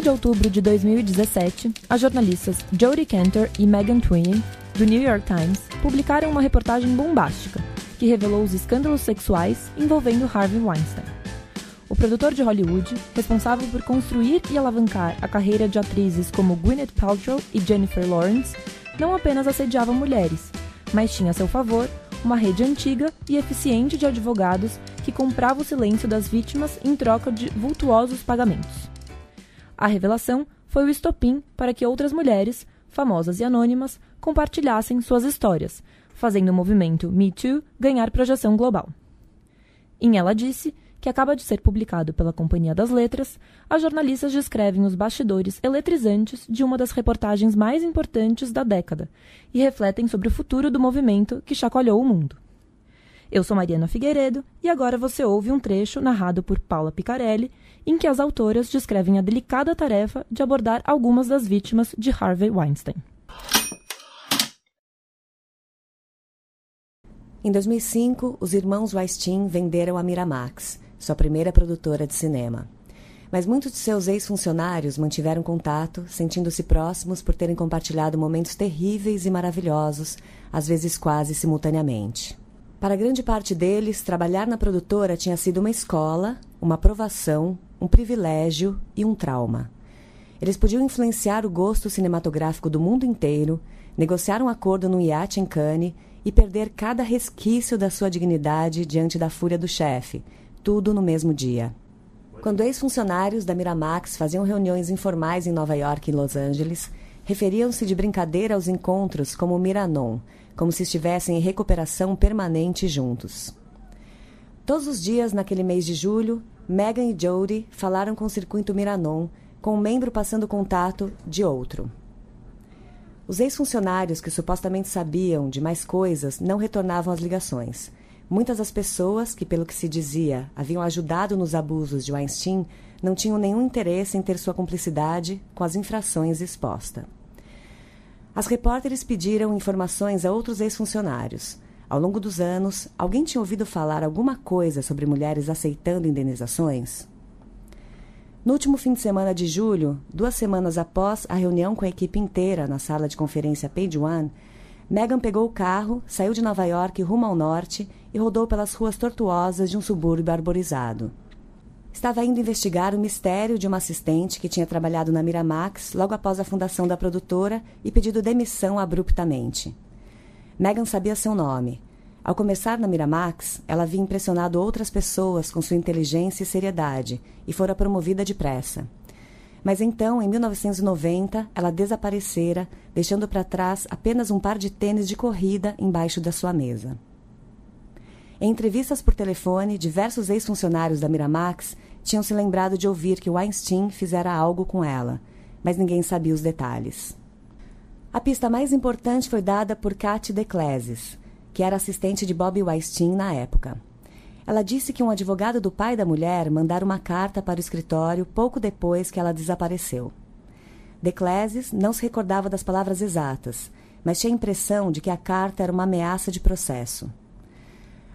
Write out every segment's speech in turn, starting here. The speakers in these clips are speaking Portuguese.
5 de outubro de 2017, as jornalistas Jodie Cantor e Megan Tweeney, do New York Times, publicaram uma reportagem bombástica que revelou os escândalos sexuais envolvendo Harvey Weinstein. O produtor de Hollywood, responsável por construir e alavancar a carreira de atrizes como Gwyneth Paltrow e Jennifer Lawrence, não apenas assediava mulheres, mas tinha a seu favor uma rede antiga e eficiente de advogados que comprava o silêncio das vítimas em troca de vultuosos pagamentos. A revelação foi o estopim para que outras mulheres, famosas e anônimas, compartilhassem suas histórias, fazendo o movimento Me Too ganhar projeção global. Em Ela Disse, que acaba de ser publicado pela Companhia das Letras, as jornalistas descrevem os bastidores eletrizantes de uma das reportagens mais importantes da década e refletem sobre o futuro do movimento que chacoalhou o mundo. Eu sou Mariana Figueiredo e agora você ouve um trecho narrado por Paula Picarelli, em que as autoras descrevem a delicada tarefa de abordar algumas das vítimas de Harvey Weinstein. Em 2005, os irmãos Weinstein venderam a Miramax, sua primeira produtora de cinema. Mas muitos de seus ex-funcionários mantiveram contato, sentindo-se próximos por terem compartilhado momentos terríveis e maravilhosos, às vezes quase simultaneamente. Para grande parte deles, trabalhar na produtora tinha sido uma escola, uma aprovação, um privilégio e um trauma. Eles podiam influenciar o gosto cinematográfico do mundo inteiro, negociar um acordo no iate em Cannes e perder cada resquício da sua dignidade diante da fúria do chefe, tudo no mesmo dia. Quando ex-funcionários da Miramax faziam reuniões informais em Nova York e Los Angeles, referiam-se de brincadeira aos encontros como Miranon, como se estivessem em recuperação permanente juntos. Todos os dias naquele mês de julho, Megan e Jody falaram com o circuito Miranon, com um membro passando contato de outro. Os ex-funcionários que supostamente sabiam de mais coisas não retornavam as ligações. Muitas das pessoas que, pelo que se dizia, haviam ajudado nos abusos de Weinstein não tinham nenhum interesse em ter sua cumplicidade com as infrações exposta. As repórteres pediram informações a outros ex-funcionários. Ao longo dos anos, alguém tinha ouvido falar alguma coisa sobre mulheres aceitando indenizações? No último fim de semana de julho, duas semanas após a reunião com a equipe inteira na sala de conferência Page One, Megan pegou o carro, saiu de Nova York rumo ao norte e rodou pelas ruas tortuosas de um subúrbio arborizado. Estava indo investigar o mistério de uma assistente que tinha trabalhado na Miramax logo após a fundação da produtora e pedido demissão abruptamente. Megan sabia seu nome, ao começar na Miramax, ela havia impressionado outras pessoas com sua inteligência e seriedade e fora promovida depressa. Mas então, em 1990, ela desaparecera, deixando para trás apenas um par de tênis de corrida embaixo da sua mesa. Em entrevistas por telefone, diversos ex-funcionários da Miramax tinham se lembrado de ouvir que Weinstein fizera algo com ela, mas ninguém sabia os detalhes. A pista mais importante foi dada por Kat Decleses, que era assistente de Bob Weinstein na época. Ela disse que um advogado do pai da mulher mandara uma carta para o escritório pouco depois que ela desapareceu. Decleses não se recordava das palavras exatas, mas tinha a impressão de que a carta era uma ameaça de processo.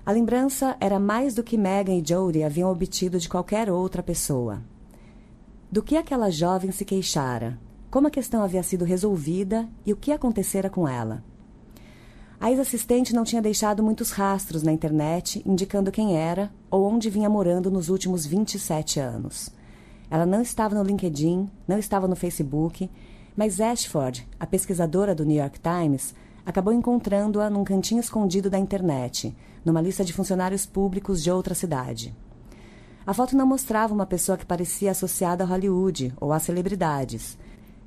A lembrança era mais do que Megan e Jodie haviam obtido de qualquer outra pessoa. Do que aquela jovem se queixara, como a questão havia sido resolvida e o que acontecera com ela. A ex-assistente não tinha deixado muitos rastros na internet indicando quem era ou onde vinha morando nos últimos 27 anos. Ela não estava no LinkedIn, não estava no Facebook, mas Ashford, a pesquisadora do New York Times, acabou encontrando-a num cantinho escondido da internet, numa lista de funcionários públicos de outra cidade. A foto não mostrava uma pessoa que parecia associada a Hollywood ou a celebridades,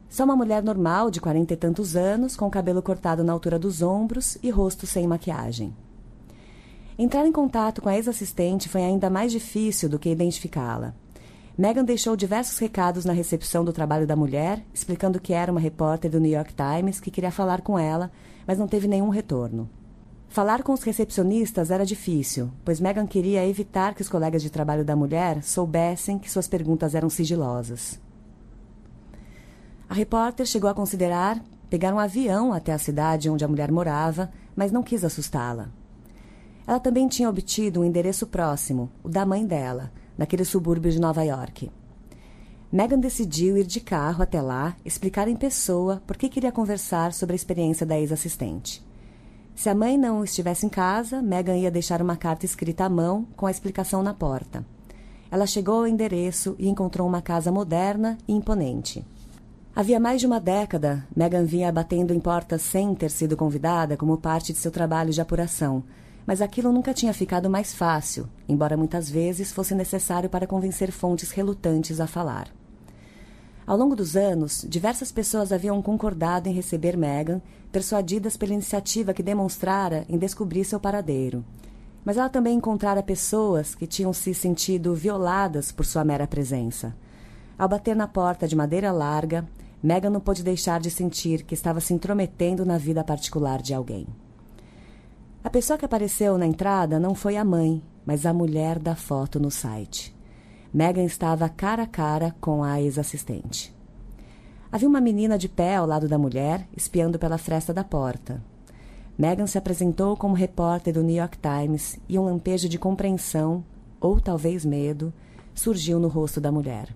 só uma mulher normal, de quarenta e tantos anos, com cabelo cortado na altura dos ombros e rosto sem maquiagem. Entrar em contato com a ex-assistente foi ainda mais difícil do que identificá-la. Megan deixou diversos recados na recepção do trabalho da mulher, explicando que era uma repórter do New York Times que queria falar com ela, mas não teve nenhum retorno. Falar com os recepcionistas era difícil, pois Megan queria evitar que os colegas de trabalho da mulher soubessem que suas perguntas eram sigilosas. A repórter chegou a considerar pegar um avião até a cidade onde a mulher morava, mas não quis assustá-la. Ela também tinha obtido um endereço próximo, o da mãe dela, naquele subúrbio de Nova York. Megan decidiu ir de carro até lá, explicar em pessoa por que queria conversar sobre a experiência da ex-assistente. Se a mãe não estivesse em casa, Megan ia deixar uma carta escrita à mão com a explicação na porta. Ela chegou ao endereço e encontrou uma casa moderna e imponente. Havia mais de uma década, Megan vinha batendo em portas sem ter sido convidada como parte de seu trabalho de apuração, mas aquilo nunca tinha ficado mais fácil, embora muitas vezes fosse necessário para convencer fontes relutantes a falar. Ao longo dos anos, diversas pessoas haviam concordado em receber Meghan, persuadidas pela iniciativa que demonstrara em descobrir seu paradeiro. Mas ela também encontrara pessoas que tinham se sentido violadas por sua mera presença. Ao bater na porta de madeira larga, Meghan não pôde deixar de sentir que estava se intrometendo na vida particular de alguém. A pessoa que apareceu na entrada não foi a mãe, mas a mulher da foto no site. Megan estava cara a cara com a ex-assistente. Havia uma menina de pé ao lado da mulher, espiando pela fresta da porta. Megan se apresentou como repórter do New York Times e um lampejo de compreensão, ou talvez medo, surgiu no rosto da mulher.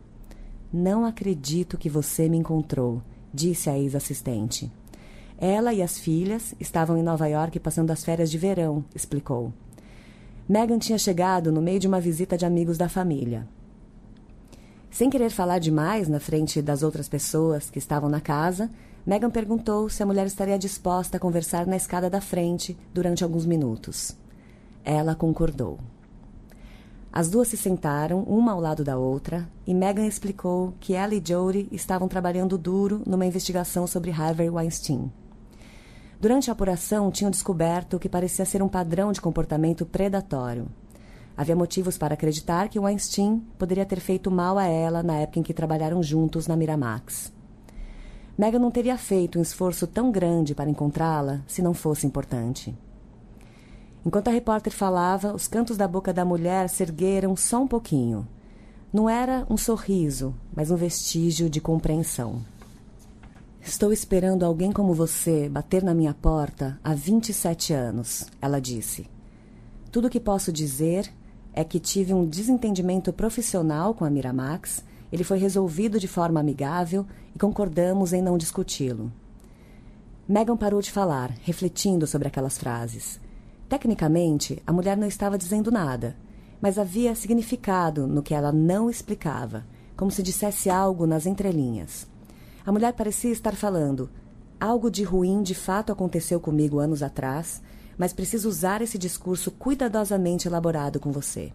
Não acredito que você me encontrou, disse a ex-assistente. Ela e as filhas estavam em Nova York passando as férias de verão, explicou. Megan tinha chegado no meio de uma visita de amigos da família. Sem querer falar demais na frente das outras pessoas que estavam na casa, Megan perguntou se a mulher estaria disposta a conversar na escada da frente durante alguns minutos. Ela concordou. As duas se sentaram, uma ao lado da outra, e Megan explicou que ela e Jodie estavam trabalhando duro numa investigação sobre Harvey Weinstein. Durante a apuração, tinham descoberto o que parecia ser um padrão de comportamento predatório. Havia motivos para acreditar que Weinstein poderia ter feito mal a ela na época em que trabalharam juntos na Miramax. Megan não teria feito um esforço tão grande para encontrá-la se não fosse importante. Enquanto a repórter falava, os cantos da boca da mulher se ergueram só um pouquinho. Não era um sorriso, mas um vestígio de compreensão. Estou esperando alguém como você bater na minha porta há 27 anos, ela disse. Tudo o que posso dizer é que tive um desentendimento profissional com a Miramax, ele foi resolvido de forma amigável e concordamos em não discuti-lo. Megan parou de falar, refletindo sobre aquelas frases. Tecnicamente, a mulher não estava dizendo nada, mas havia significado no que ela não explicava, como se dissesse algo nas entrelinhas. A mulher parecia estar falando: algo de ruim de fato aconteceu comigo anos atrás mas preciso usar esse discurso cuidadosamente elaborado com você.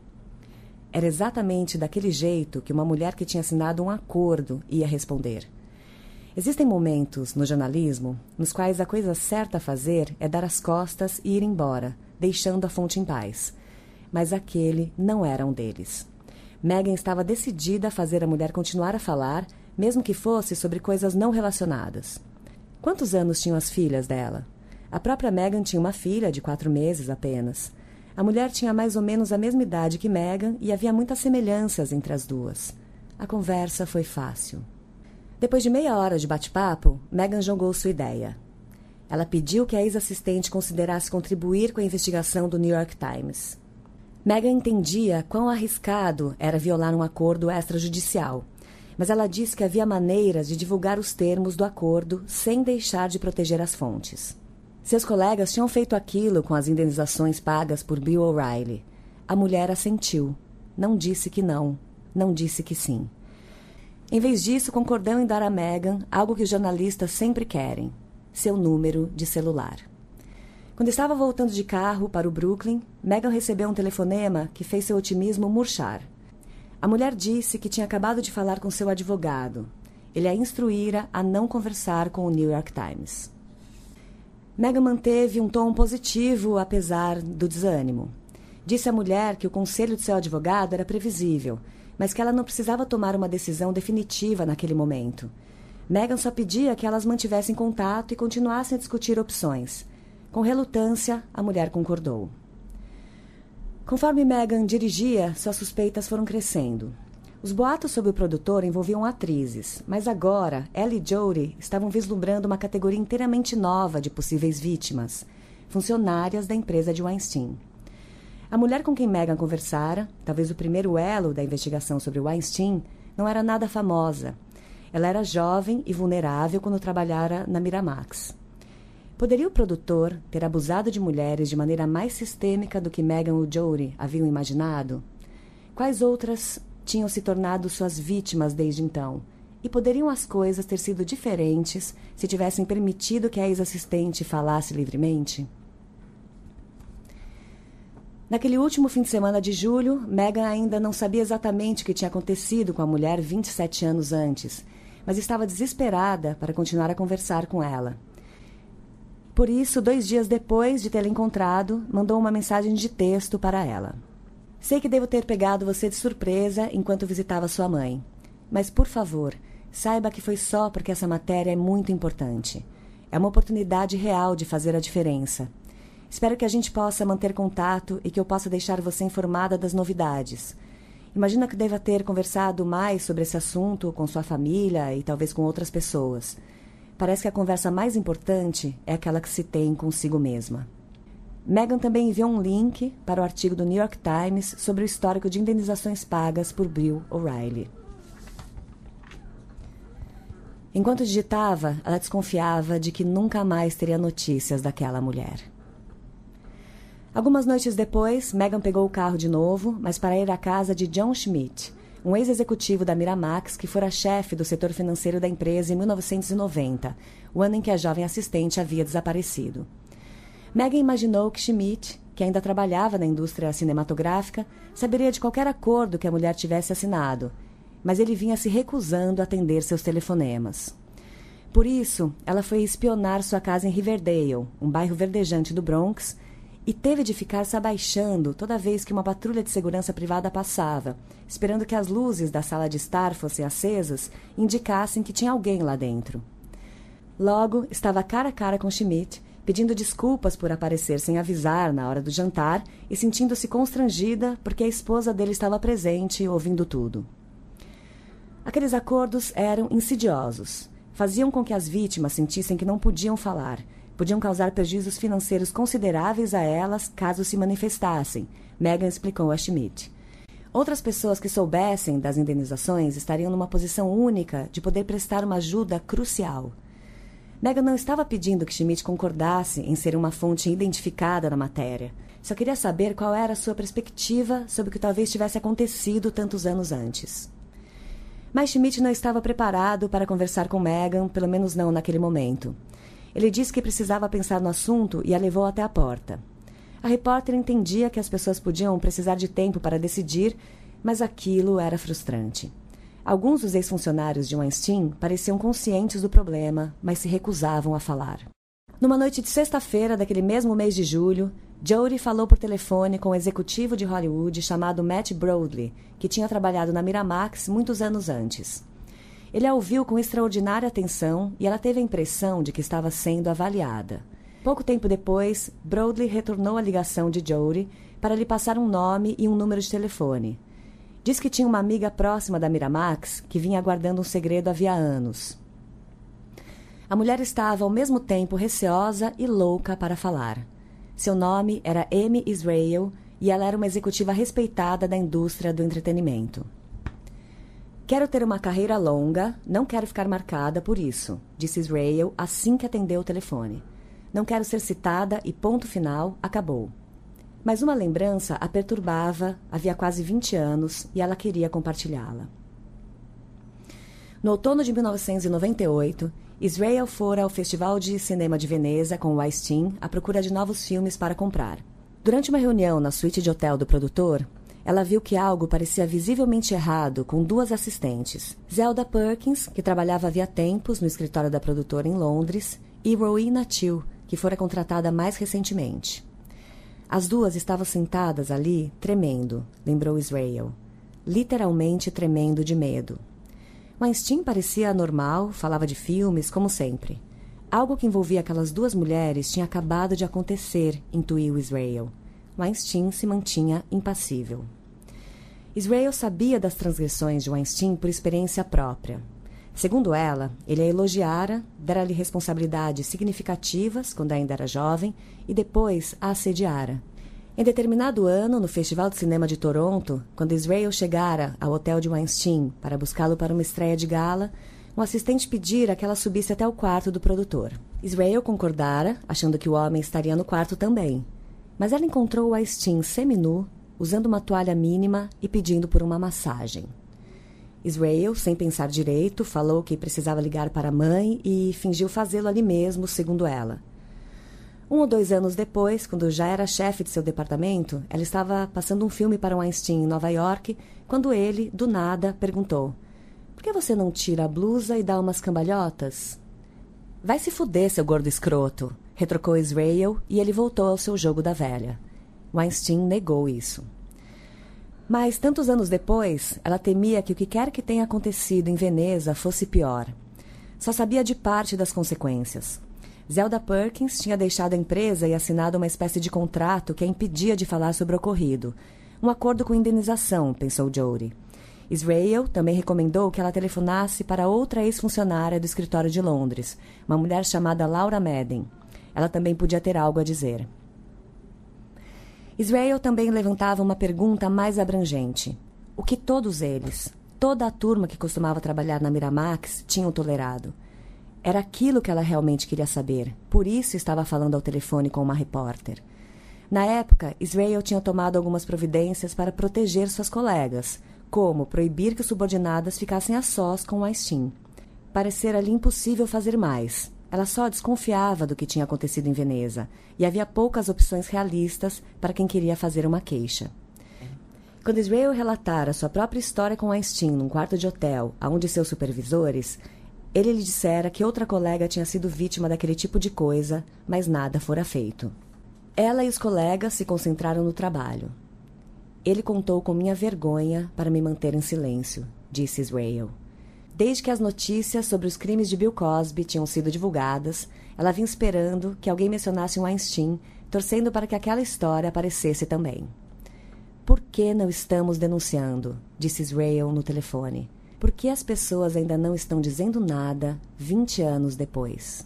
Era exatamente daquele jeito que uma mulher que tinha assinado um acordo ia responder. Existem momentos no jornalismo nos quais a coisa certa a fazer é dar as costas e ir embora, deixando a fonte em paz. Mas aquele não era um deles. Megan estava decidida a fazer a mulher continuar a falar, mesmo que fosse sobre coisas não relacionadas. Quantos anos tinham as filhas dela? A própria Megan tinha uma filha de quatro meses apenas. A mulher tinha mais ou menos a mesma idade que Megan e havia muitas semelhanças entre as duas. A conversa foi fácil. Depois de meia hora de bate-papo, Megan jogou sua ideia. Ela pediu que a ex-assistente considerasse contribuir com a investigação do New York Times. Megan entendia quão arriscado era violar um acordo extrajudicial, mas ela disse que havia maneiras de divulgar os termos do acordo sem deixar de proteger as fontes. Seus colegas tinham feito aquilo com as indenizações pagas por Bill O'Reilly. A mulher assentiu. Não disse que não. Não disse que sim. Em vez disso, concordou em dar a Megan algo que os jornalistas sempre querem: seu número de celular. Quando estava voltando de carro para o Brooklyn, Megan recebeu um telefonema que fez seu otimismo murchar. A mulher disse que tinha acabado de falar com seu advogado. Ele a instruíra a não conversar com o New York Times. Mega manteve um tom positivo apesar do desânimo. Disse à mulher que o conselho de seu advogado era previsível, mas que ela não precisava tomar uma decisão definitiva naquele momento. Megan só pedia que elas mantivessem contato e continuassem a discutir opções. Com relutância, a mulher concordou. Conforme Megan dirigia, suas suspeitas foram crescendo. Os boatos sobre o produtor envolviam atrizes, mas agora ela e Jodie estavam vislumbrando uma categoria inteiramente nova de possíveis vítimas, funcionárias da empresa de Weinstein. A mulher com quem Megan conversara, talvez o primeiro elo da investigação sobre Weinstein, não era nada famosa. Ela era jovem e vulnerável quando trabalhara na Miramax. Poderia o produtor ter abusado de mulheres de maneira mais sistêmica do que Megan e Jory haviam imaginado? Quais outras tinham se tornado suas vítimas desde então? E poderiam as coisas ter sido diferentes se tivessem permitido que a ex-assistente falasse livremente? Naquele último fim de semana de julho, Megan ainda não sabia exatamente o que tinha acontecido com a mulher 27 anos antes, mas estava desesperada para continuar a conversar com ela. Por isso, dois dias depois de tê-la encontrado, mandou uma mensagem de texto para ela. Sei que devo ter pegado você de surpresa enquanto visitava sua mãe, mas por favor, saiba que foi só porque essa matéria é muito importante. É uma oportunidade real de fazer a diferença. Espero que a gente possa manter contato e que eu possa deixar você informada das novidades. Imagino que deva ter conversado mais sobre esse assunto com sua família e talvez com outras pessoas. Parece que a conversa mais importante é aquela que se tem consigo mesma. Megan também enviou um link para o artigo do New York Times sobre o histórico de indenizações pagas por Bill O'Reilly. Enquanto digitava, ela desconfiava de que nunca mais teria notícias daquela mulher. Algumas noites depois, Megan pegou o carro de novo, mas para ir à casa de John Schmidt, um ex-executivo da Miramax que fora chefe do setor financeiro da empresa em 1990, o ano em que a jovem assistente havia desaparecido. Megan imaginou que Schmidt, que ainda trabalhava na indústria cinematográfica, saberia de qualquer acordo que a mulher tivesse assinado, mas ele vinha se recusando a atender seus telefonemas. Por isso, ela foi espionar sua casa em Riverdale, um bairro verdejante do Bronx, e teve de ficar se abaixando toda vez que uma patrulha de segurança privada passava, esperando que as luzes da sala de estar fossem acesas indicassem que tinha alguém lá dentro. Logo, estava cara a cara com Schmidt, pedindo desculpas por aparecer sem avisar na hora do jantar e sentindo-se constrangida porque a esposa dele estava presente ouvindo tudo. Aqueles acordos eram insidiosos. Faziam com que as vítimas sentissem que não podiam falar podiam causar prejuízos financeiros consideráveis a elas caso se manifestassem, Megan explicou a Schmidt. Outras pessoas que soubessem das indenizações estariam numa posição única de poder prestar uma ajuda crucial. Megan não estava pedindo que Schmidt concordasse em ser uma fonte identificada na matéria. Só queria saber qual era a sua perspectiva sobre o que talvez tivesse acontecido tantos anos antes. Mas Schmidt não estava preparado para conversar com Megan, pelo menos não naquele momento. Ele disse que precisava pensar no assunto e a levou até a porta. A repórter entendia que as pessoas podiam precisar de tempo para decidir, mas aquilo era frustrante. Alguns dos ex-funcionários de Weinstein pareciam conscientes do problema, mas se recusavam a falar. Numa noite de sexta-feira daquele mesmo mês de julho, Jodie falou por telefone com um executivo de Hollywood chamado Matt Broadley, que tinha trabalhado na Miramax muitos anos antes. Ele a ouviu com extraordinária atenção e ela teve a impressão de que estava sendo avaliada. Pouco tempo depois, Broadley retornou a ligação de Jodie para lhe passar um nome e um número de telefone. Diz que tinha uma amiga próxima da Miramax que vinha guardando um segredo havia anos. A mulher estava ao mesmo tempo receosa e louca para falar. Seu nome era Amy Israel e ela era uma executiva respeitada da indústria do entretenimento. Quero ter uma carreira longa, não quero ficar marcada por isso, disse Israel assim que atendeu o telefone. Não quero ser citada e ponto final, acabou. Mas uma lembrança a perturbava, havia quase 20 anos, e ela queria compartilhá-la. No outono de 1998, Israel fora ao Festival de Cinema de Veneza com Weinstein à procura de novos filmes para comprar. Durante uma reunião na suíte de hotel do produtor, ela viu que algo parecia visivelmente errado com duas assistentes, Zelda Perkins, que trabalhava havia tempos no escritório da produtora em Londres, e Rowena Till, que fora contratada mais recentemente. As duas estavam sentadas ali, tremendo, lembrou Israel. Literalmente tremendo de medo. Weinstein parecia normal, falava de filmes, como sempre. Algo que envolvia aquelas duas mulheres tinha acabado de acontecer, intuiu Israel. Weinstein se mantinha impassível. Israel sabia das transgressões de Weinstein por experiência própria. Segundo ela, ele a elogiara, dera-lhe responsabilidades significativas quando ainda era jovem e depois a assediara. Em determinado ano, no Festival de Cinema de Toronto, quando Israel chegara ao hotel de Weinstein para buscá-lo para uma estreia de gala, um assistente pedira que ela subisse até o quarto do produtor. Israel concordara, achando que o homem estaria no quarto também. Mas ela encontrou Weinstein seminu, usando uma toalha mínima e pedindo por uma massagem. Israel, sem pensar direito, falou que precisava ligar para a mãe e fingiu fazê-lo ali mesmo, segundo ela. Um ou dois anos depois, quando já era chefe de seu departamento, ela estava passando um filme para Weinstein em Nova York, quando ele, do nada, perguntou: Por que você não tira a blusa e dá umas cambalhotas? Vai se fuder, seu gordo escroto, retrocou Israel e ele voltou ao seu jogo da velha. Weinstein negou isso. Mas, tantos anos depois, ela temia que o que quer que tenha acontecido em Veneza fosse pior. Só sabia de parte das consequências. Zelda Perkins tinha deixado a empresa e assinado uma espécie de contrato que a impedia de falar sobre o ocorrido. Um acordo com indenização, pensou Jodie. Israel também recomendou que ela telefonasse para outra ex-funcionária do escritório de Londres, uma mulher chamada Laura Madden. Ela também podia ter algo a dizer. Israel também levantava uma pergunta mais abrangente. O que todos eles, toda a turma que costumava trabalhar na Miramax, tinham tolerado? Era aquilo que ela realmente queria saber. Por isso estava falando ao telefone com uma repórter. Na época, Israel tinha tomado algumas providências para proteger suas colegas, como proibir que subordinadas ficassem a sós com Weinstein. Parecer-lhe impossível fazer mais. Ela só desconfiava do que tinha acontecido em Veneza, e havia poucas opções realistas para quem queria fazer uma queixa. Quando Israel relatara sua própria história com Weinstein num quarto de hotel, a um de seus supervisores, ele lhe dissera que outra colega tinha sido vítima daquele tipo de coisa, mas nada fora feito. Ela e os colegas se concentraram no trabalho. Ele contou com minha vergonha para me manter em silêncio, disse Israel. Desde que as notícias sobre os crimes de Bill Cosby tinham sido divulgadas, ela vinha esperando que alguém mencionasse um Weinstein, torcendo para que aquela história aparecesse também. Por que não estamos denunciando? disse Israel no telefone. Por que as pessoas ainda não estão dizendo nada 20 anos depois?